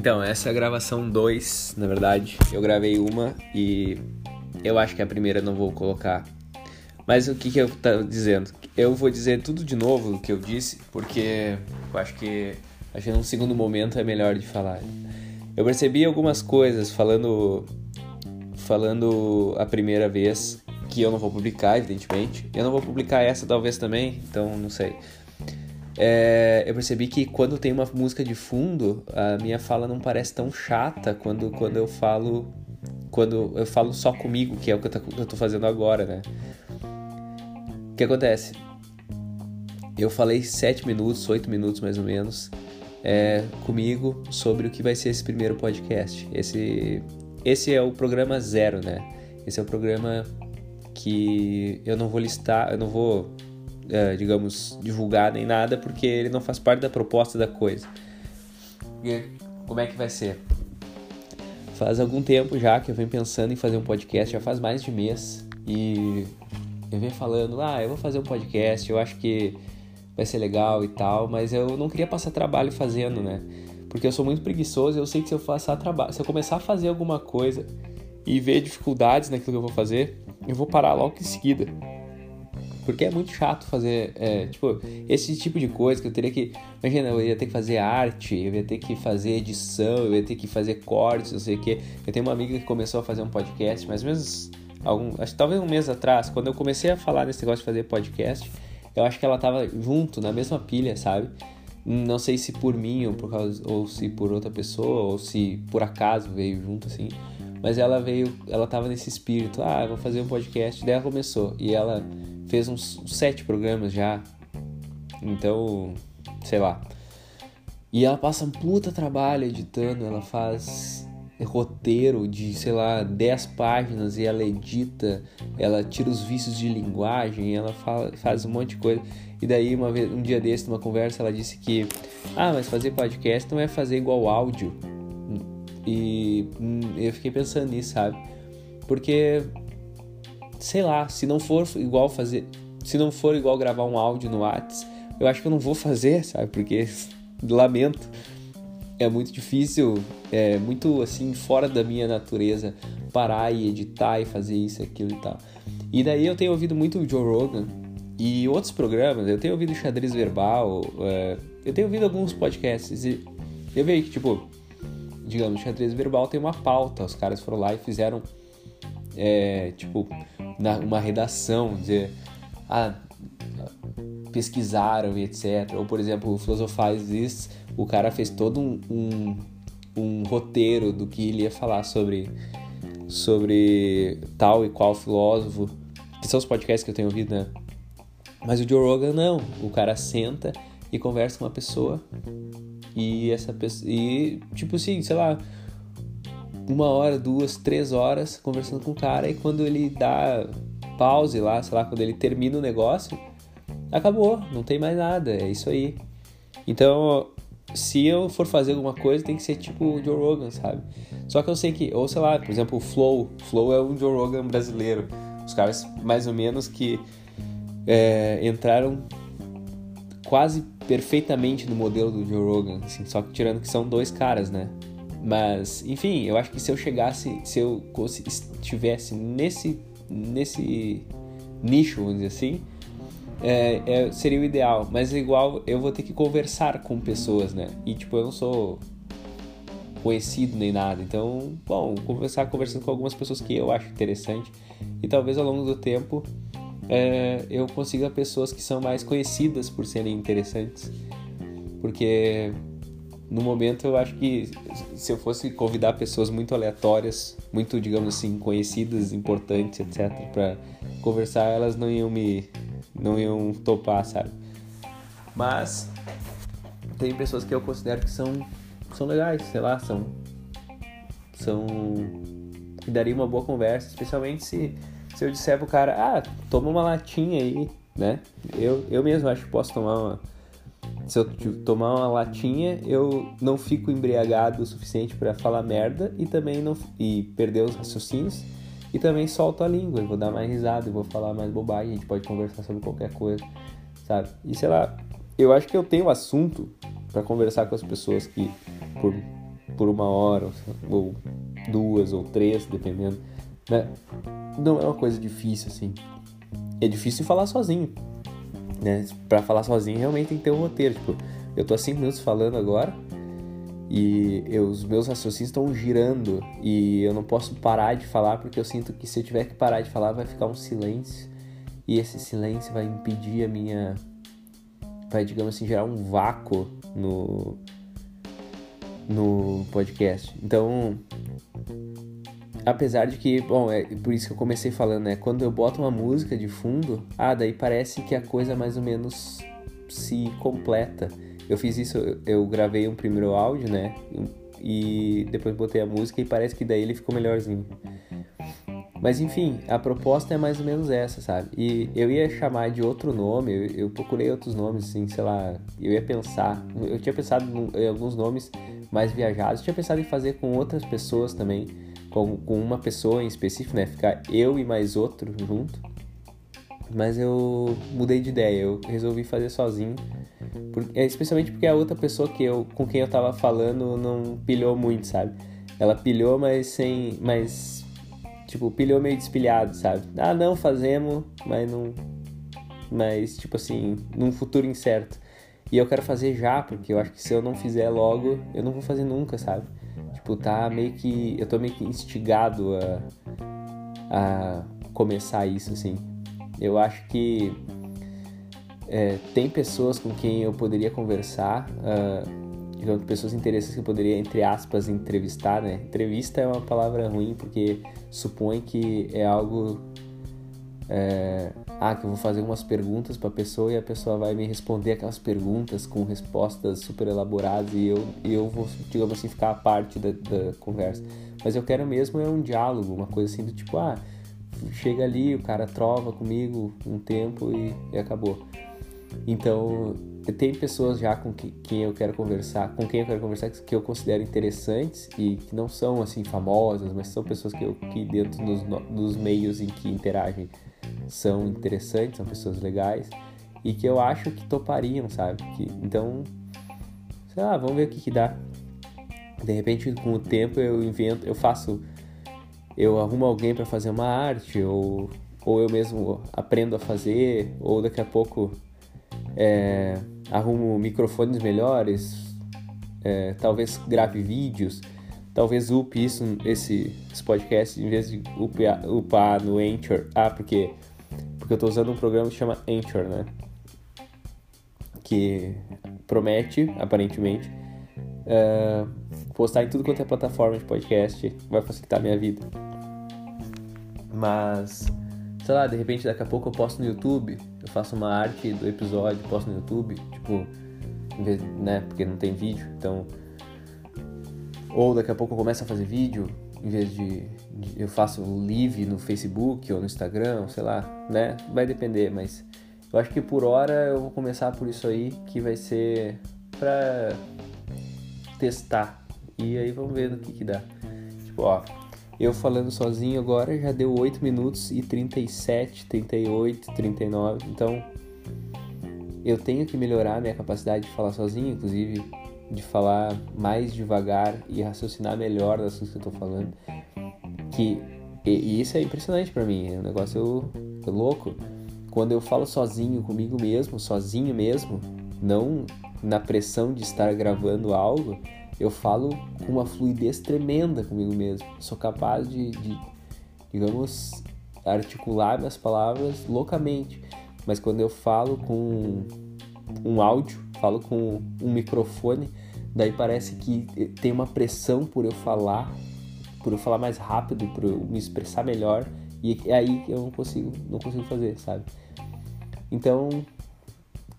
Então, essa é a gravação 2, na verdade. Eu gravei uma e eu acho que a primeira não vou colocar. Mas o que, que eu tô dizendo? Eu vou dizer tudo de novo o que eu disse, porque eu acho que, acho que num segundo momento é melhor de falar. Eu percebi algumas coisas falando falando a primeira vez que eu não vou publicar, evidentemente. Eu não vou publicar essa talvez também, então não sei. É, eu percebi que quando tem uma música de fundo, a minha fala não parece tão chata quando, quando eu falo quando eu falo só comigo, que é o que eu tô fazendo agora, né? O que acontece? Eu falei sete minutos, oito minutos mais ou menos, é, comigo sobre o que vai ser esse primeiro podcast. Esse, esse é o programa zero, né? Esse é o programa que eu não vou listar, eu não vou digamos, divulgar nem nada, porque ele não faz parte da proposta da coisa. E como é que vai ser? Faz algum tempo já que eu venho pensando em fazer um podcast, já faz mais de mês, e eu venho falando, ah, eu vou fazer um podcast, eu acho que vai ser legal e tal, mas eu não queria passar trabalho fazendo, né? Porque eu sou muito preguiçoso eu sei que se eu passar trabalho, se eu começar a fazer alguma coisa e ver dificuldades naquilo que eu vou fazer, eu vou parar logo em seguida. Porque é muito chato fazer, é, tipo, esse tipo de coisa que eu teria que. Imagina, eu ia ter que fazer arte, eu ia ter que fazer edição, eu ia ter que fazer cortes, não sei o quê. Eu tenho uma amiga que começou a fazer um podcast, ou menos, algum, acho que talvez um mês atrás, quando eu comecei a falar nesse negócio de fazer podcast, eu acho que ela tava junto, na mesma pilha, sabe? Não sei se por mim ou, por causa, ou se por outra pessoa, ou se por acaso veio junto assim. Mas ela veio, ela tava nesse espírito, ah, vou fazer um podcast. Daí ela começou. E ela fez uns sete programas já. Então, sei lá. E ela passa um puta trabalho editando, ela faz roteiro de, sei lá, 10 páginas e ela edita, ela tira os vícios de linguagem, ela fala, faz um monte de coisa. E daí, uma vez, um dia desse, numa conversa, ela disse que, ah, mas fazer podcast não é fazer igual áudio. E hum, eu fiquei pensando nisso, sabe? Porque sei lá, se não for igual fazer, se não for igual gravar um áudio no Whats, eu acho que eu não vou fazer, sabe? Porque lamento. É muito difícil, é muito assim fora da minha natureza parar e editar e fazer isso, aquilo e tal. E daí eu tenho ouvido muito o Joe Rogan e outros programas. Eu tenho ouvido xadrez verbal, é, eu tenho ouvido alguns podcasts e eu vejo que tipo, digamos, xadrez verbal tem uma pauta. Os caras foram lá e fizeram é, tipo uma redação, dizer, ah, pesquisaram e etc. Ou, por exemplo, o Filosofais This, o cara fez todo um, um, um, roteiro do que ele ia falar sobre, sobre tal e qual filósofo, que são os podcasts que eu tenho ouvido, né? Mas o Joe Rogan não, o cara senta e conversa com uma pessoa e essa pessoa, e tipo assim, sei lá, uma hora, duas, três horas conversando com o cara e quando ele dá pause lá, sei lá, quando ele termina o negócio, acabou, não tem mais nada, é isso aí. Então, se eu for fazer alguma coisa, tem que ser tipo o Joe Rogan, sabe? Só que eu sei que, ou sei lá, por exemplo, o Flow, Flow é um Joe Rogan brasileiro. Os caras, mais ou menos, que é, entraram quase perfeitamente no modelo do Joe Rogan, assim, só que tirando que são dois caras, né? Mas, enfim, eu acho que se eu chegasse, se eu estivesse nesse, nesse nicho, vamos dizer assim, é, é, seria o ideal. Mas igual eu vou ter que conversar com pessoas, né? E tipo, eu não sou conhecido nem nada. Então, bom, conversar conversando com algumas pessoas que eu acho interessante. E talvez ao longo do tempo é, eu consiga pessoas que são mais conhecidas por serem interessantes. Porque no momento eu acho que se eu fosse convidar pessoas muito aleatórias, muito, digamos assim, conhecidas, importantes, etc, para conversar, elas não iam me não iam topar, sabe? Mas tem pessoas que eu considero que são são legais, sei lá, são são que daria uma boa conversa, especialmente se se eu disser pro cara, ah, toma uma latinha aí, né? Eu eu mesmo acho que posso tomar uma se eu tomar uma latinha, eu não fico embriagado o suficiente para falar merda e também não e perder os raciocínios e também solto a língua, eu vou dar mais risada, eu vou falar mais bobagem, a gente pode conversar sobre qualquer coisa, sabe? E sei lá, eu acho que eu tenho assunto para conversar com as pessoas que por por uma hora, ou duas, ou três, dependendo. Né? Não é uma coisa difícil, assim. É difícil falar sozinho. Né? Pra falar sozinho, realmente tem que ter um roteiro. Tipo, eu tô há cinco minutos falando agora e eu, os meus raciocínios estão girando e eu não posso parar de falar porque eu sinto que se eu tiver que parar de falar vai ficar um silêncio e esse silêncio vai impedir a minha vai digamos assim gerar um vácuo no no podcast então apesar de que bom é por isso que eu comecei falando né quando eu boto uma música de fundo ah daí parece que a coisa mais ou menos se completa. Eu fiz isso eu gravei um primeiro áudio né e depois botei a música e parece que daí ele ficou melhorzinho. Mas enfim, a proposta é mais ou menos essa, sabe? E eu ia chamar de outro nome, eu, eu procurei outros nomes, assim, sei lá, eu ia pensar, eu tinha pensado em alguns nomes mais viajados, tinha pensado em fazer com outras pessoas também, com, uma pessoa em específico, né? Ficar eu e mais outro junto. Mas eu mudei de ideia, eu resolvi fazer sozinho. É, especialmente porque a outra pessoa que eu, com quem eu tava falando não pilhou muito, sabe? Ela pilhou, mas sem. Mas Tipo, pilhou meio despilhado, sabe? Ah, não, fazemos, mas não. Mas, tipo assim, num futuro incerto. E eu quero fazer já, porque eu acho que se eu não fizer logo, eu não vou fazer nunca, sabe? Tipo, tá meio que. Eu tô meio que instigado a. a começar isso, assim. Eu acho que. É, tem pessoas com quem eu poderia conversar. Uh, digamos, pessoas interessantes que eu poderia, entre aspas, entrevistar, né? Entrevista é uma palavra ruim porque supõe que é algo. É, ah, que eu vou fazer umas perguntas para a pessoa e a pessoa vai me responder aquelas perguntas com respostas super elaboradas e eu, e eu vou, digamos assim, ficar a parte da, da conversa. Mas eu quero mesmo é um diálogo, uma coisa assim do tipo, ah, chega ali, o cara trova comigo um tempo e, e acabou. Então, tem pessoas já com que, quem eu quero conversar, com quem eu quero conversar que eu considero interessantes e que não são assim famosas, mas são pessoas que, eu, que dentro dos, dos meios em que interagem são interessantes, são pessoas legais e que eu acho que topariam, sabe? Que, então, sei lá, vamos ver o que, que dá. De repente, com o tempo, eu invento, eu faço, eu arrumo alguém para fazer uma arte ou ou eu mesmo aprendo a fazer, ou daqui a pouco é, arrumo microfones melhores, é, talvez grave vídeos, talvez upe isso, esse, esse podcast, em vez de upar, upar no Anchor. Ah, porque, porque eu estou usando um programa que chama Anchor, né? Que promete, aparentemente, é, postar em tudo quanto é plataforma de podcast, vai facilitar a minha vida. Mas sei lá, de repente daqui a pouco eu posto no YouTube, eu faço uma arte do episódio, posto no YouTube, tipo, né, porque não tem vídeo, então ou daqui a pouco eu começo a fazer vídeo em vez de, de eu faço live no Facebook ou no Instagram, sei lá, né? Vai depender, mas eu acho que por hora eu vou começar por isso aí, que vai ser pra testar. E aí vamos ver no que que dá. Tipo, ó, eu falando sozinho agora já deu 8 minutos e 37, 38, 39. Então eu tenho que melhorar a minha capacidade de falar sozinho, inclusive de falar mais devagar e raciocinar melhor das coisas que eu tô falando. Que e, e isso é impressionante para mim, é um negócio é louco. Quando eu falo sozinho comigo mesmo, sozinho mesmo, não na pressão de estar gravando algo, eu falo com uma fluidez tremenda comigo mesmo. Sou capaz de, de, digamos, articular minhas palavras loucamente. Mas quando eu falo com um áudio, falo com um microfone, daí parece que tem uma pressão por eu falar, por eu falar mais rápido, por eu me expressar melhor, e é aí que eu não consigo, não consigo fazer, sabe? Então,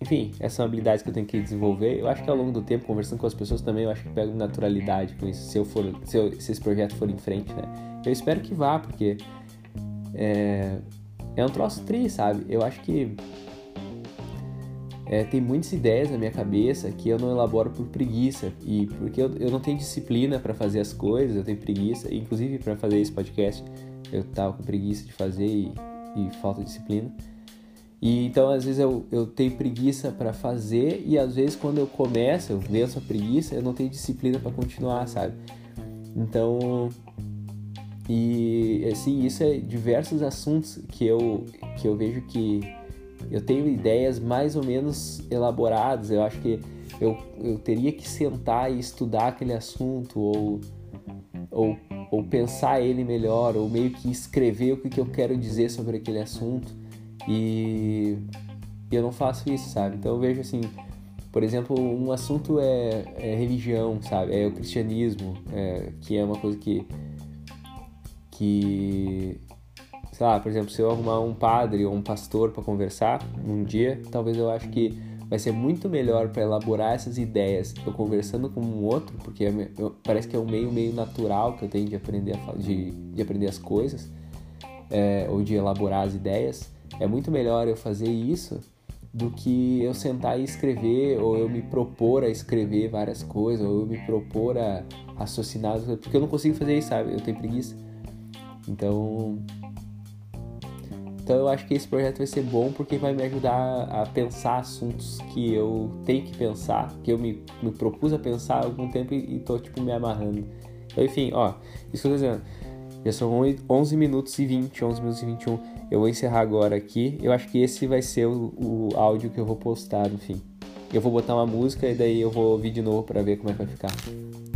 enfim, essas são habilidades que eu tenho que desenvolver. Eu acho que ao longo do tempo, conversando com as pessoas também, eu acho que pego naturalidade com isso, se eu for, se, eu, se esse projeto for em frente, né? Eu espero que vá, porque é, é um troço tri, sabe? Eu acho que é, tem muitas ideias na minha cabeça que eu não elaboro por preguiça e porque eu, eu não tenho disciplina para fazer as coisas, eu tenho preguiça, inclusive para fazer esse podcast eu tava com preguiça de fazer e, e falta de disciplina. E então às vezes eu, eu tenho preguiça para fazer e às vezes quando eu começo, eu venço a preguiça, eu não tenho disciplina para continuar, sabe? Então, e assim, isso é diversos assuntos que eu que eu vejo que eu tenho ideias mais ou menos elaboradas. Eu acho que eu, eu teria que sentar e estudar aquele assunto ou, ou, ou pensar ele melhor ou meio que escrever o que, que eu quero dizer sobre aquele assunto e eu não faço isso, sabe? Então eu vejo assim, por exemplo, um assunto é, é religião, sabe? É o cristianismo, é, que é uma coisa que que sei lá, por exemplo, se eu arrumar um padre ou um pastor para conversar um dia, talvez eu acho que vai ser muito melhor para elaborar essas ideias eu conversando com um outro, porque é, parece que é um meio meio natural que eu tenho de aprender a, de, de aprender as coisas é, ou de elaborar as ideias é muito melhor eu fazer isso do que eu sentar e escrever, ou eu me propor a escrever várias coisas, ou eu me propor a raciocinar, porque eu não consigo fazer isso, sabe? Eu tenho preguiça. Então. Então eu acho que esse projeto vai ser bom porque vai me ajudar a pensar assuntos que eu tenho que pensar, que eu me, me propus a pensar há algum tempo e, e tô tipo me amarrando. Então, enfim, ó, isso que eu tô dizendo. Já são 11 minutos e 20, 11 minutos e 21. Eu vou encerrar agora aqui. Eu acho que esse vai ser o, o áudio que eu vou postar no fim. Eu vou botar uma música e daí eu vou ouvir de novo para ver como é que vai ficar.